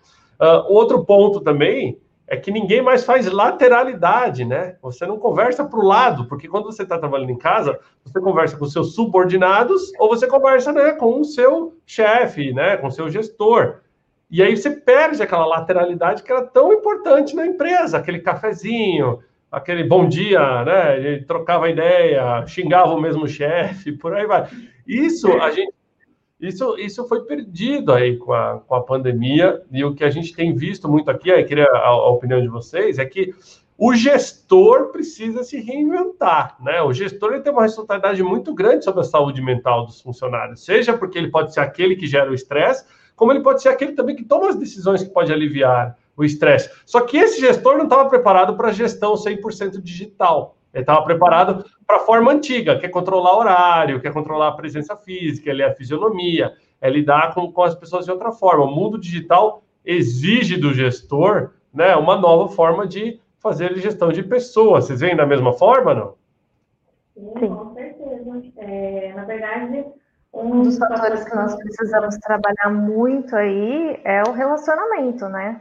Uh, outro ponto também é que ninguém mais faz lateralidade, né? Você não conversa para o lado, porque quando você está trabalhando em casa, você conversa com seus subordinados ou você conversa né, com o seu chefe, né, com o seu gestor. E aí você perde aquela lateralidade que era tão importante na empresa, aquele cafezinho, aquele bom dia, né? Ele trocava ideia, xingava o mesmo chefe, por aí vai. Isso a gente isso, isso foi perdido aí com a, com a pandemia, e o que a gente tem visto muito aqui, aí queria a, a opinião de vocês, é que o gestor precisa se reinventar, né? O gestor ele tem uma responsabilidade muito grande sobre a saúde mental dos funcionários, seja porque ele pode ser aquele que gera o estresse, como ele pode ser aquele também que toma as decisões que pode aliviar o estresse. Só que esse gestor não estava preparado para a gestão 100% digital. Ele estava preparado para a forma antiga, que é controlar horário, que é controlar a presença física, ele é a fisionomia, é lidar com, com as pessoas de outra forma. O mundo digital exige do gestor né, uma nova forma de fazer gestão de pessoas. Vocês veem da mesma forma, não? Sim, com certeza. É, na verdade, um dos fatores que nós precisamos trabalhar muito aí é o relacionamento, né?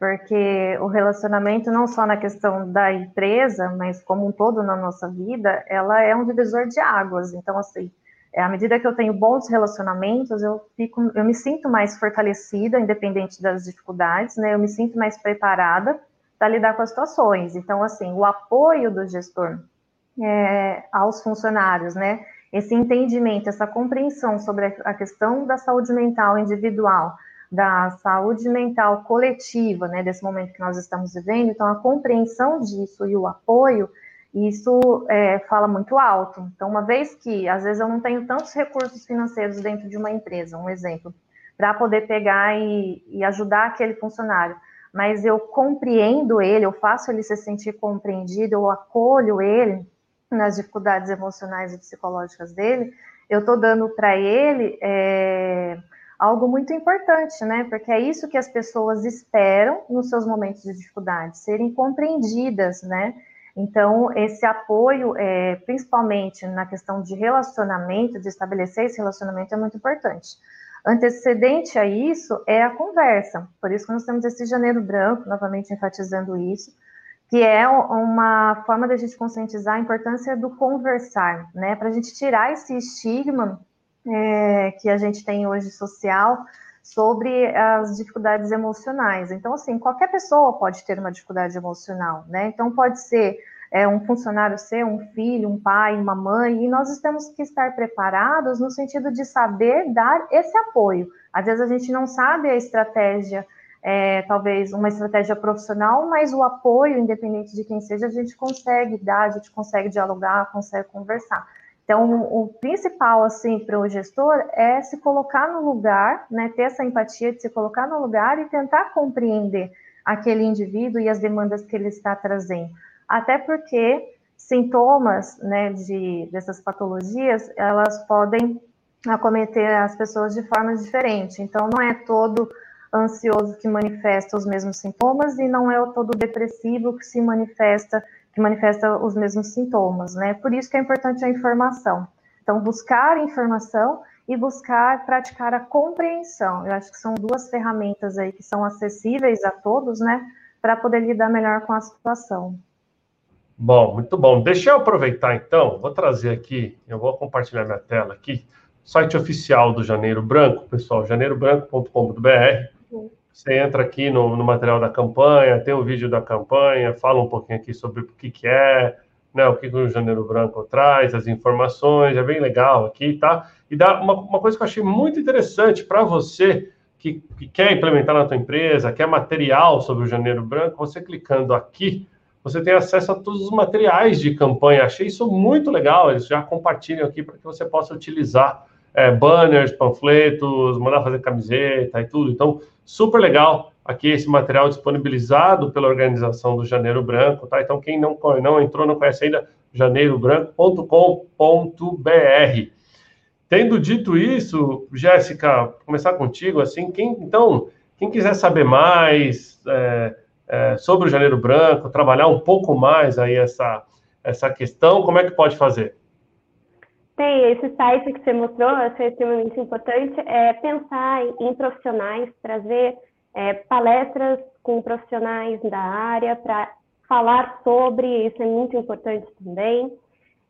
Porque o relacionamento, não só na questão da empresa, mas como um todo na nossa vida, ela é um divisor de águas. Então, assim, à medida que eu tenho bons relacionamentos, eu fico, eu me sinto mais fortalecida, independente das dificuldades, né? Eu me sinto mais preparada para lidar com as situações. Então, assim, o apoio do gestor é, aos funcionários, né? Esse entendimento, essa compreensão sobre a questão da saúde mental individual, da saúde mental coletiva, né, desse momento que nós estamos vivendo, então a compreensão disso e o apoio, isso é, fala muito alto. Então, uma vez que, às vezes, eu não tenho tantos recursos financeiros dentro de uma empresa, um exemplo, para poder pegar e, e ajudar aquele funcionário, mas eu compreendo ele, eu faço ele se sentir compreendido, eu acolho ele nas dificuldades emocionais e psicológicas dele, eu estou dando para ele é, algo muito importante, né? Porque é isso que as pessoas esperam nos seus momentos de dificuldade, serem compreendidas, né? Então, esse apoio, é, principalmente na questão de relacionamento, de estabelecer esse relacionamento, é muito importante. Antecedente a isso é a conversa, por isso que nós temos esse janeiro branco, novamente enfatizando isso, que é uma forma da gente conscientizar a importância do conversar, né? Para a gente tirar esse estigma é, que a gente tem hoje social sobre as dificuldades emocionais. Então, assim, qualquer pessoa pode ter uma dificuldade emocional, né? Então, pode ser é, um funcionário ser um filho, um pai, uma mãe, e nós temos que estar preparados no sentido de saber dar esse apoio. Às vezes a gente não sabe a estratégia, é, talvez uma estratégia profissional, mas o apoio, independente de quem seja, a gente consegue dar, a gente consegue dialogar, consegue conversar. Então, o principal, assim, para o gestor é se colocar no lugar, né, ter essa empatia de se colocar no lugar e tentar compreender aquele indivíduo e as demandas que ele está trazendo. Até porque sintomas, né, de, dessas patologias, elas podem acometer as pessoas de formas diferentes. Então, não é todo ansioso que manifesta os mesmos sintomas e não é todo depressivo que se manifesta que manifesta os mesmos sintomas, né? Por isso que é importante a informação. Então, buscar informação e buscar praticar a compreensão. Eu acho que são duas ferramentas aí que são acessíveis a todos, né? Para poder lidar melhor com a situação. Bom, muito bom. Deixa eu aproveitar então, vou trazer aqui, eu vou compartilhar minha tela aqui, site oficial do Janeiro Branco, pessoal, janeirobranco.com.br. Você entra aqui no, no, material da campanha, tem o vídeo da campanha, fala um pouquinho aqui sobre o que, que é, né, o que, que o Janeiro Branco traz, as informações, é bem legal aqui, tá? E dá uma, uma coisa que eu achei muito interessante para você que, que, quer implementar na tua empresa, quer material sobre o Janeiro Branco, você clicando aqui, você tem acesso a todos os materiais de campanha. Achei isso muito legal, eles já compartilham aqui para que você possa utilizar é, banners, panfletos, mandar fazer camiseta e tudo. Então, super legal aqui esse material disponibilizado pela organização do Janeiro Branco, tá? Então, quem não, não entrou, não conhece ainda, janeirobranco.com.br. Tendo dito isso, Jéssica, começar contigo, assim, quem, então, quem quiser saber mais é, é, sobre o Janeiro Branco, trabalhar um pouco mais aí essa, essa questão, como é que pode fazer? Tem, esse site que você mostrou, achei extremamente importante, é pensar em profissionais, trazer é, palestras com profissionais da área para falar sobre, isso é muito importante também.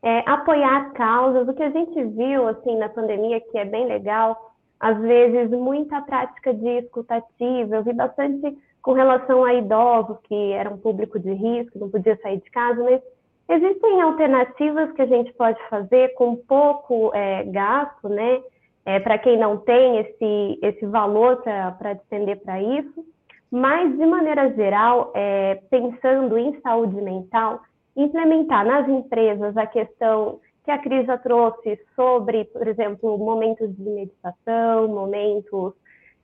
É, apoiar causas, o que a gente viu assim na pandemia, que é bem legal, às vezes muita prática de escutativa, eu vi bastante com relação a idosos que eram público de risco, não podia sair de casa, mas Existem alternativas que a gente pode fazer com pouco é, gasto, né? É, para quem não tem esse, esse valor para despender para isso, mas, de maneira geral, é, pensando em saúde mental, implementar nas empresas a questão que a crise trouxe sobre, por exemplo, momentos de meditação, momentos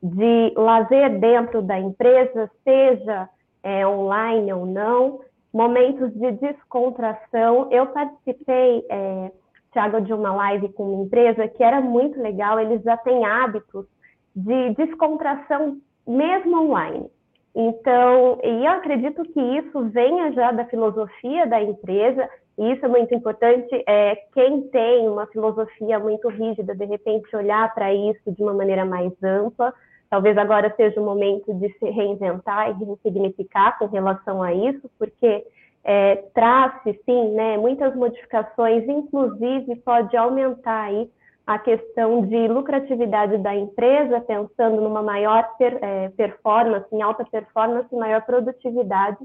de lazer dentro da empresa, seja é, online ou não, momentos de descontração. Eu participei, é, Thiago, de uma live com uma empresa que era muito legal, eles já têm hábitos de descontração mesmo online. Então, e eu acredito que isso venha já da filosofia da empresa, e isso é muito importante, é, quem tem uma filosofia muito rígida, de repente olhar para isso de uma maneira mais ampla, Talvez agora seja o momento de se reinventar e ressignificar com relação a isso, porque é, traz-se, sim, né, muitas modificações, inclusive pode aumentar aí a questão de lucratividade da empresa, pensando numa maior per, é, performance, em alta performance, maior produtividade,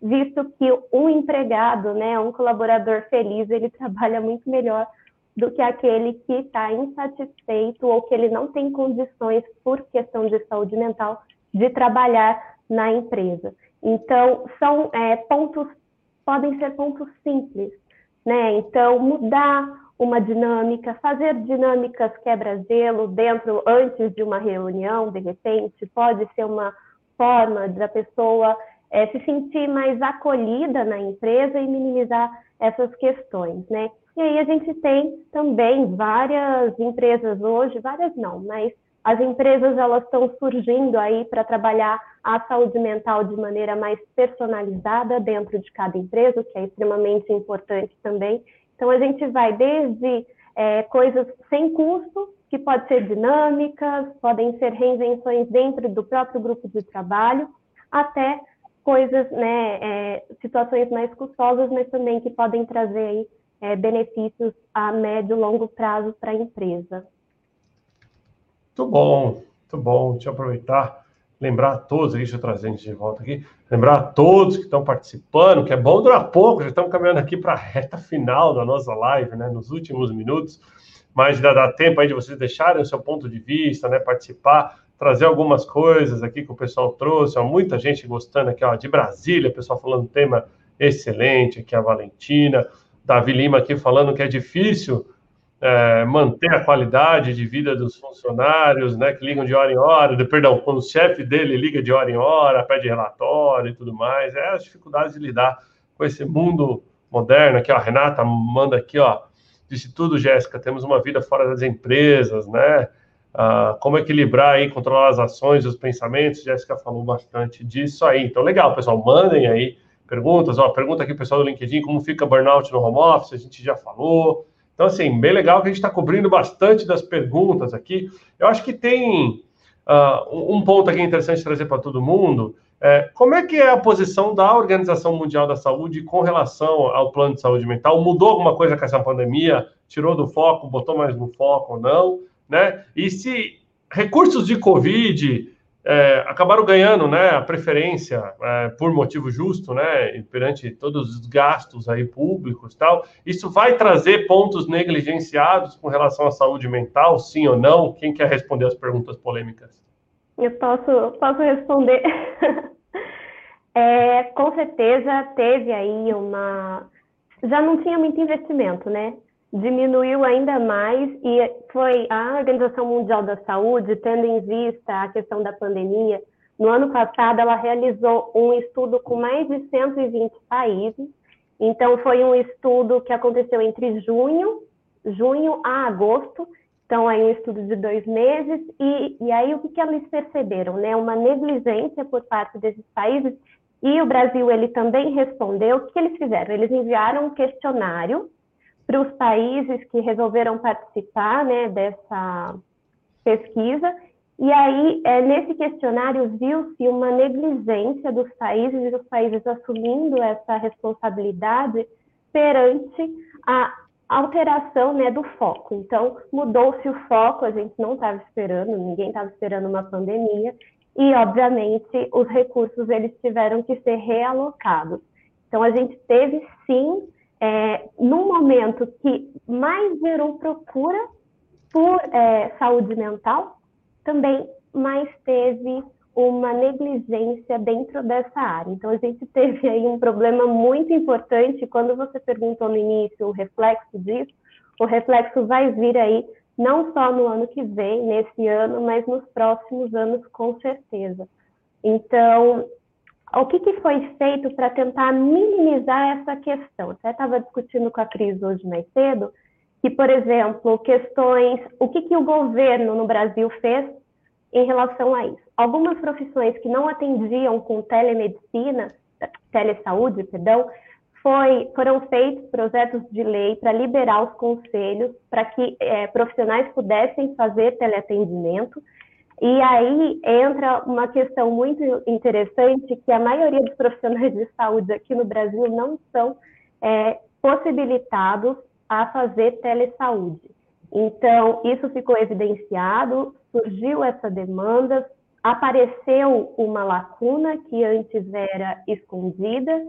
visto que um empregado, né, um colaborador feliz, ele *laughs* trabalha muito melhor do que aquele que está insatisfeito ou que ele não tem condições, por questão de saúde mental, de trabalhar na empresa. Então, são é, pontos, podem ser pontos simples, né? Então, mudar uma dinâmica, fazer dinâmicas quebra-gelo dentro, antes de uma reunião, de repente, pode ser uma forma da pessoa é, se sentir mais acolhida na empresa e minimizar essas questões, né? E aí a gente tem também várias empresas hoje, várias não, mas as empresas elas estão surgindo aí para trabalhar a saúde mental de maneira mais personalizada dentro de cada empresa, que é extremamente importante também. Então a gente vai desde é, coisas sem custo, que podem ser dinâmicas, podem ser reinvenções dentro do próprio grupo de trabalho, até coisas, né, é, situações mais custosas, mas também que podem trazer aí é, benefícios a médio e longo prazo para a empresa. Muito bom, muito bom. Deixa eu aproveitar, lembrar a todos, deixa eu trazer a gente de volta aqui, lembrar a todos que estão participando, que é bom durar pouco, já estamos caminhando aqui para a reta final da nossa live, né, nos últimos minutos, mas ainda dá tempo aí de vocês deixarem o seu ponto de vista, né, participar, trazer algumas coisas aqui que o pessoal trouxe, ó, muita gente gostando aqui, ó, de Brasília, pessoal falando tema excelente, aqui a Valentina, Davi Lima aqui falando que é difícil é, manter a qualidade de vida dos funcionários, né, que ligam de hora em hora, de, perdão, quando o chefe dele liga de hora em hora, pede relatório e tudo mais, é as dificuldades de lidar com esse mundo moderno aqui, ó, a Renata manda aqui, ó, disse tudo, Jéssica, temos uma vida fora das empresas, né, ah, como equilibrar aí, controlar as ações os pensamentos, Jéssica falou bastante disso aí, então legal, pessoal, mandem aí perguntas. Ó, pergunta aqui o pessoal do LinkedIn, como fica burnout no home office, a gente já falou. Então, assim, bem legal que a gente está cobrindo bastante das perguntas aqui. Eu acho que tem uh, um ponto aqui interessante trazer para todo mundo, É, como é que é a posição da Organização Mundial da Saúde com relação ao plano de saúde mental? Mudou alguma coisa com essa pandemia? Tirou do foco, botou mais no foco ou não? Né? E se recursos de Covid é, acabaram ganhando né, a preferência é, por motivo justo, né, perante todos os gastos aí públicos tal. Isso vai trazer pontos negligenciados com relação à saúde mental, sim ou não? Quem quer responder as perguntas polêmicas? Eu posso, posso responder. *laughs* é, com certeza teve aí uma. Já não tinha muito investimento, né? Diminuiu ainda mais e foi a Organização Mundial da Saúde, tendo em vista a questão da pandemia, no ano passado ela realizou um estudo com mais de 120 países. Então foi um estudo que aconteceu entre junho, junho a agosto. Então aí um estudo de dois meses e, e aí o que, que eles perceberam, né? Uma negligência por parte desses países e o Brasil ele também respondeu. O que, que eles fizeram? Eles enviaram um questionário para os países que resolveram participar né, dessa pesquisa. E aí, é, nesse questionário, viu-se uma negligência dos países e dos países assumindo essa responsabilidade perante a alteração né, do foco. Então, mudou-se o foco, a gente não estava esperando, ninguém estava esperando uma pandemia, e, obviamente, os recursos eles tiveram que ser realocados. Então, a gente teve, sim, é, no momento que mais gerou procura por é, saúde mental, também mais teve uma negligência dentro dessa área. Então, a gente teve aí um problema muito importante. Quando você perguntou no início o reflexo disso, o reflexo vai vir aí não só no ano que vem, nesse ano, mas nos próximos anos, com certeza. Então, o que, que foi feito para tentar minimizar essa questão? Até estava discutindo com a Cris hoje mais cedo, que, por exemplo, questões, o que, que o governo no Brasil fez em relação a isso? Algumas profissões que não atendiam com telemedicina, telesaúde, perdão, foi, foram feitos projetos de lei para liberar os conselhos para que é, profissionais pudessem fazer teleatendimento e aí entra uma questão muito interessante, que a maioria dos profissionais de saúde aqui no Brasil não são é, possibilitados a fazer telesaúde. Então, isso ficou evidenciado, surgiu essa demanda, apareceu uma lacuna que antes era escondida,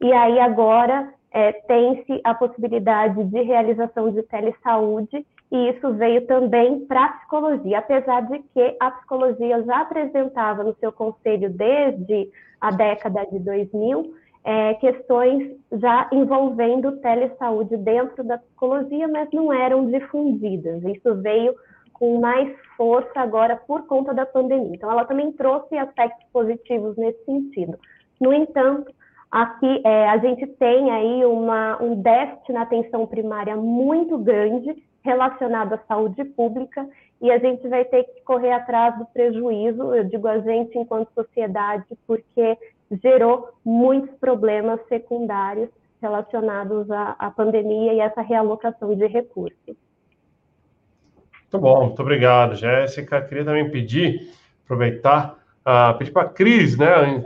e aí agora é, tem-se a possibilidade de realização de telesaúde e isso veio também para a psicologia, apesar de que a psicologia já apresentava no seu conselho desde a década de 2000 é, questões já envolvendo telesaúde dentro da psicologia, mas não eram difundidas. Isso veio com mais força agora por conta da pandemia. Então, ela também trouxe aspectos positivos nesse sentido. No entanto, aqui é, a gente tem aí uma, um déficit na atenção primária muito grande relacionado à saúde pública e a gente vai ter que correr atrás do prejuízo, eu digo a gente enquanto sociedade, porque gerou muitos problemas secundários relacionados à, à pandemia e essa realocação de recursos. Muito bom, muito obrigado, Jéssica. Queria também pedir, aproveitar, uh, pedir para a Cris, né,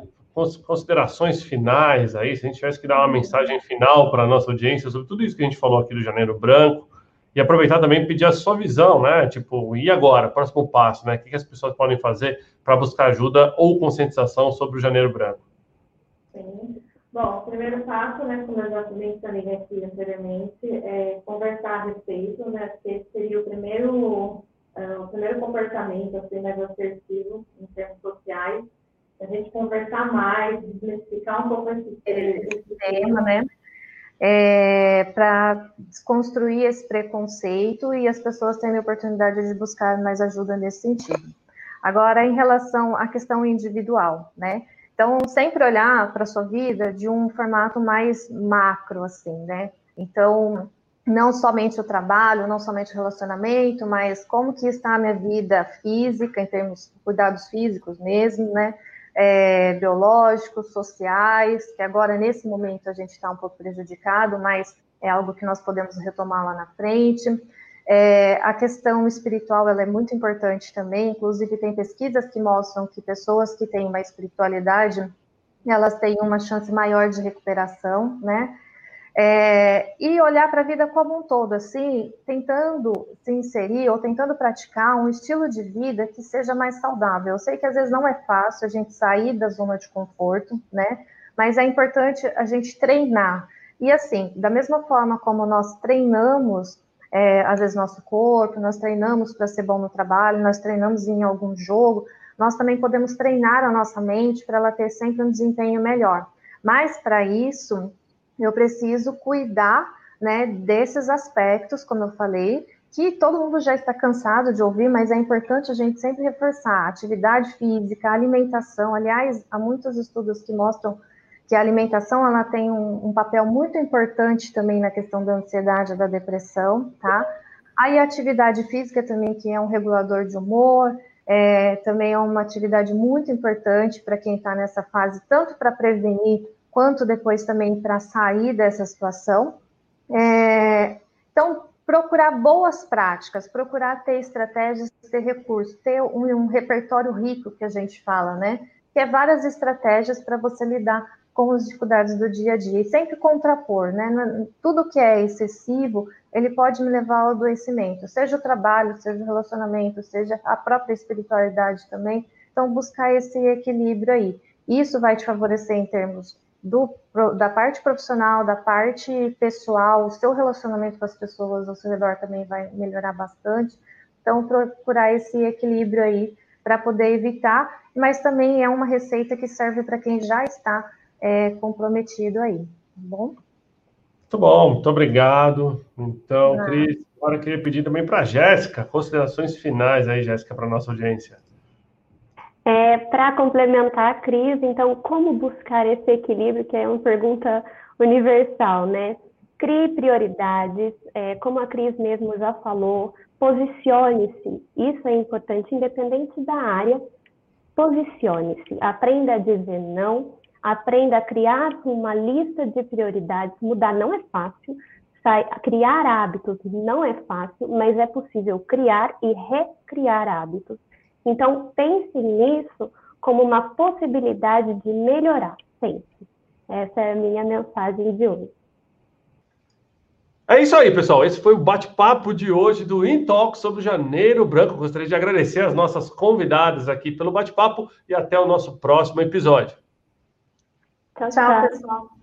considerações finais aí, se a gente tivesse que dar uma mensagem final para a nossa audiência sobre tudo isso que a gente falou aqui do Janeiro Branco, e aproveitar também e pedir a sua visão, né? Tipo, e agora? Próximo passo, né? O que, as pessoas podem fazer para buscar ajuda ou conscientização sobre o Janeiro Branco? Sim. Bom, o primeiro passo, né, como eu já mencionei aqui anteriormente, é conversar a respeito, né? Esse seria o primeiro, uh, o primeiro comportamento, assim, mais assertivo em termos sociais. A gente conversar mais, desmistificar um pouco esse, esse tema, né? É, para desconstruir esse preconceito e as pessoas terem a oportunidade de buscar mais ajuda nesse sentido. Agora, em relação à questão individual, né? Então, sempre olhar para a sua vida de um formato mais macro, assim, né? Então, não somente o trabalho, não somente o relacionamento, mas como que está a minha vida física, em termos de cuidados físicos mesmo, né? É, biológicos, sociais, que agora, nesse momento, a gente está um pouco prejudicado, mas é algo que nós podemos retomar lá na frente. É, a questão espiritual ela é muito importante também, inclusive tem pesquisas que mostram que pessoas que têm uma espiritualidade, elas têm uma chance maior de recuperação, né? É, e olhar para a vida como um todo, assim, tentando se inserir ou tentando praticar um estilo de vida que seja mais saudável. Eu sei que às vezes não é fácil a gente sair da zona de conforto, né? Mas é importante a gente treinar. E assim, da mesma forma como nós treinamos, é, às vezes, nosso corpo, nós treinamos para ser bom no trabalho, nós treinamos em algum jogo, nós também podemos treinar a nossa mente para ela ter sempre um desempenho melhor. Mas para isso, eu preciso cuidar né, desses aspectos, como eu falei, que todo mundo já está cansado de ouvir, mas é importante a gente sempre reforçar atividade física, alimentação. Aliás, há muitos estudos que mostram que a alimentação ela tem um, um papel muito importante também na questão da ansiedade e da depressão, tá? Aí a atividade física também, que é um regulador de humor, é, também é uma atividade muito importante para quem está nessa fase, tanto para prevenir quanto depois também para sair dessa situação. É, então, procurar boas práticas, procurar ter estratégias, ter recursos, ter um, um, repertório rico que a gente fala, né? Que é várias estratégias para você lidar com as dificuldades do dia a dia e sempre contrapor, né? Tudo que é excessivo, ele pode me levar ao adoecimento, seja o trabalho, seja o relacionamento, seja a própria espiritualidade também. Então, buscar esse equilíbrio aí. Isso vai te favorecer em termos do, da parte profissional, da parte pessoal, o seu relacionamento com as pessoas ao seu redor também vai melhorar bastante. Então, procurar esse equilíbrio aí para poder evitar, mas também é uma receita que serve para quem já está é, comprometido aí, tá bom? Muito bom, muito obrigado. Então, ah. Cris, agora eu queria pedir também para a Jéssica, considerações finais aí, Jéssica, para a nossa audiência. É, Para complementar a crise, então, como buscar esse equilíbrio, que é uma pergunta universal, né? Crie prioridades, é, como a Cris mesmo já falou, posicione-se, isso é importante, independente da área, posicione-se, aprenda a dizer não, aprenda a criar uma lista de prioridades, mudar não é fácil, criar hábitos não é fácil, mas é possível criar e recriar hábitos. Então, pense nisso como uma possibilidade de melhorar sempre. Essa é a minha mensagem de hoje. É isso aí, pessoal. Esse foi o bate-papo de hoje do Intalk sobre o Janeiro Branco. Gostaria de agradecer as nossas convidadas aqui pelo bate-papo e até o nosso próximo episódio. Tchau, tchau, pessoal.